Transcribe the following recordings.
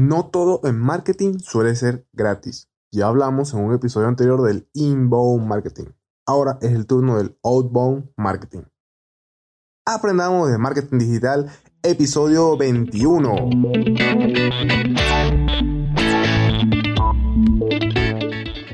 No todo en marketing suele ser gratis. Ya hablamos en un episodio anterior del inbound marketing. Ahora es el turno del outbound marketing. Aprendamos de marketing digital, episodio 21.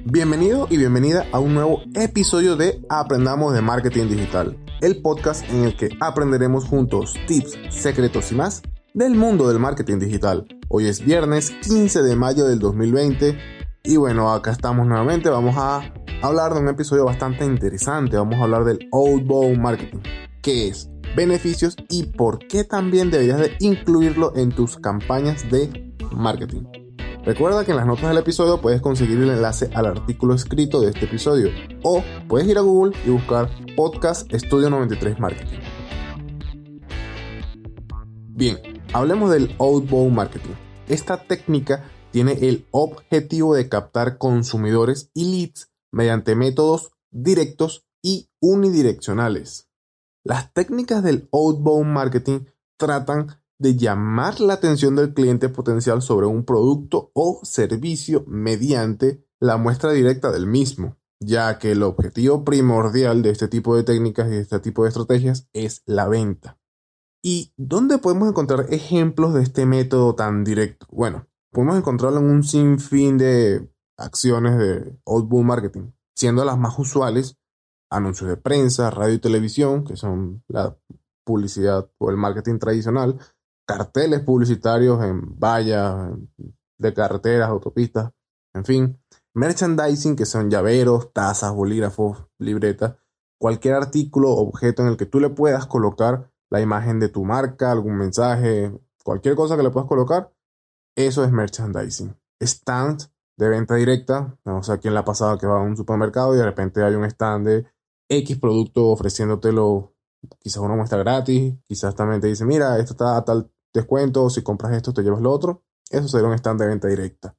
Bienvenido y bienvenida a un nuevo episodio de Aprendamos de Marketing Digital, el podcast en el que aprenderemos juntos tips, secretos y más del mundo del marketing digital. Hoy es viernes 15 de mayo del 2020 y bueno, acá estamos nuevamente. Vamos a hablar de un episodio bastante interesante. Vamos a hablar del outbound marketing. ¿Qué es? Beneficios y por qué también deberías de incluirlo en tus campañas de marketing. Recuerda que en las notas del episodio puedes conseguir el enlace al artículo escrito de este episodio o puedes ir a Google y buscar Podcast Estudio 93 Marketing. Bien, Hablemos del outbound marketing. Esta técnica tiene el objetivo de captar consumidores y leads mediante métodos directos y unidireccionales. Las técnicas del outbound marketing tratan de llamar la atención del cliente potencial sobre un producto o servicio mediante la muestra directa del mismo, ya que el objetivo primordial de este tipo de técnicas y de este tipo de estrategias es la venta. ¿Y dónde podemos encontrar ejemplos de este método tan directo? Bueno, podemos encontrarlo en un sinfín de acciones de outbound marketing, siendo las más usuales anuncios de prensa, radio y televisión, que son la publicidad o el marketing tradicional, carteles publicitarios en vallas de carreteras, autopistas, en fin, merchandising, que son llaveros, tazas, bolígrafos, libretas, cualquier artículo objeto en el que tú le puedas colocar la imagen de tu marca, algún mensaje, cualquier cosa que le puedas colocar, eso es merchandising. Stand de venta directa, no sé quién la pasada que va a un supermercado y de repente hay un stand de X producto ofreciéndotelo, quizás una muestra gratis, quizás también te dice, mira, esto está a tal descuento, si compras esto te llevas lo otro. Eso sería un stand de venta directa.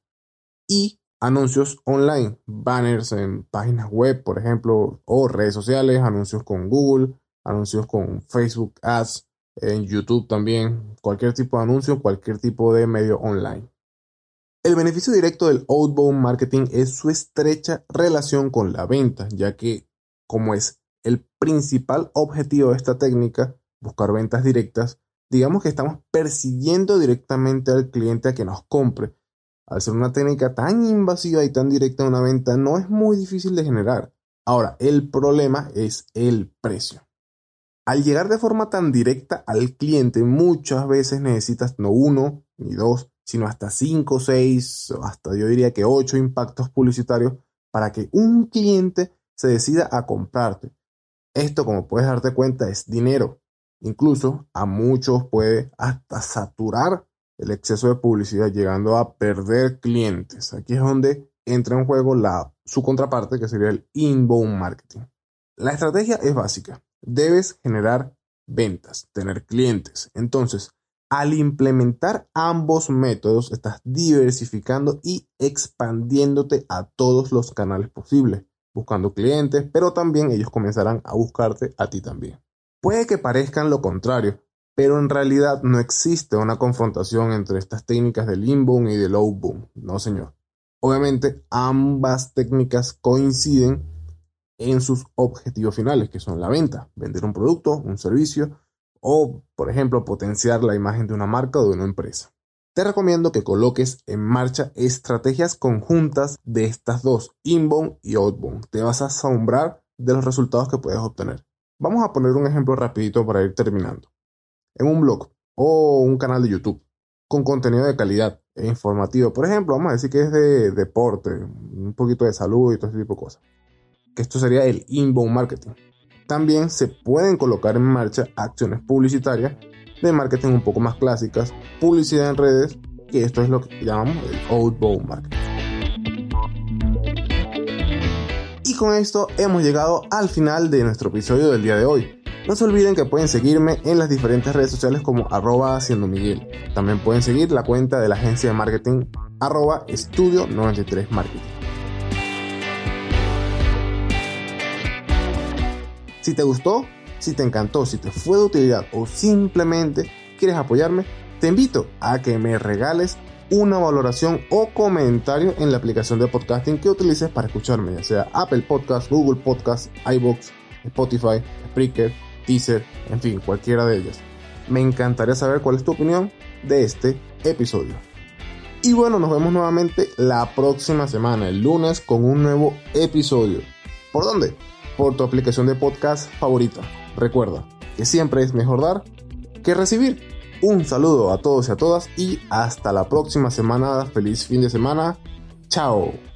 Y anuncios online, banners en páginas web, por ejemplo, o redes sociales, anuncios con Google, anuncios con Facebook Ads, en YouTube también, cualquier tipo de anuncio, cualquier tipo de medio online. El beneficio directo del outbound marketing es su estrecha relación con la venta, ya que como es el principal objetivo de esta técnica, buscar ventas directas, digamos que estamos persiguiendo directamente al cliente a que nos compre. Al ser una técnica tan invasiva y tan directa en una venta, no es muy difícil de generar. Ahora, el problema es el precio. Al llegar de forma tan directa al cliente, muchas veces necesitas no uno ni dos, sino hasta cinco, seis, hasta yo diría que ocho impactos publicitarios para que un cliente se decida a comprarte. Esto, como puedes darte cuenta, es dinero. Incluso a muchos puede hasta saturar el exceso de publicidad, llegando a perder clientes. Aquí es donde entra en juego la, su contraparte, que sería el inbound marketing. La estrategia es básica debes generar ventas, tener clientes. Entonces, al implementar ambos métodos, estás diversificando y expandiéndote a todos los canales posibles, buscando clientes, pero también ellos comenzarán a buscarte a ti también. Puede que parezcan lo contrario, pero en realidad no existe una confrontación entre estas técnicas del inbound y del outbound, no señor. Obviamente ambas técnicas coinciden en sus objetivos finales, que son la venta, vender un producto, un servicio o, por ejemplo, potenciar la imagen de una marca o de una empresa. Te recomiendo que coloques en marcha estrategias conjuntas de estas dos, inbound y outbound. Te vas a asombrar de los resultados que puedes obtener. Vamos a poner un ejemplo rapidito para ir terminando. En un blog o un canal de YouTube con contenido de calidad e informativo, por ejemplo, vamos a decir que es de deporte, un poquito de salud y todo ese tipo de cosas que esto sería el inbound marketing. También se pueden colocar en marcha acciones publicitarias de marketing un poco más clásicas, publicidad en redes, que esto es lo que llamamos el outbound marketing. Y con esto hemos llegado al final de nuestro episodio del día de hoy. No se olviden que pueden seguirme en las diferentes redes sociales como arroba haciendo Miguel. También pueden seguir la cuenta de la agencia de marketing arroba estudio 93 marketing. Si te gustó, si te encantó, si te fue de utilidad o simplemente quieres apoyarme, te invito a que me regales una valoración o comentario en la aplicación de podcasting que utilices para escucharme, ya sea Apple Podcast, Google Podcast, iBox, Spotify, Spreaker, Teaser, en fin, cualquiera de ellas. Me encantaría saber cuál es tu opinión de este episodio. Y bueno, nos vemos nuevamente la próxima semana, el lunes, con un nuevo episodio. ¿Por dónde? Por tu aplicación de podcast favorita. Recuerda que siempre es mejor dar que recibir. Un saludo a todos y a todas y hasta la próxima semana. Feliz fin de semana. Chao.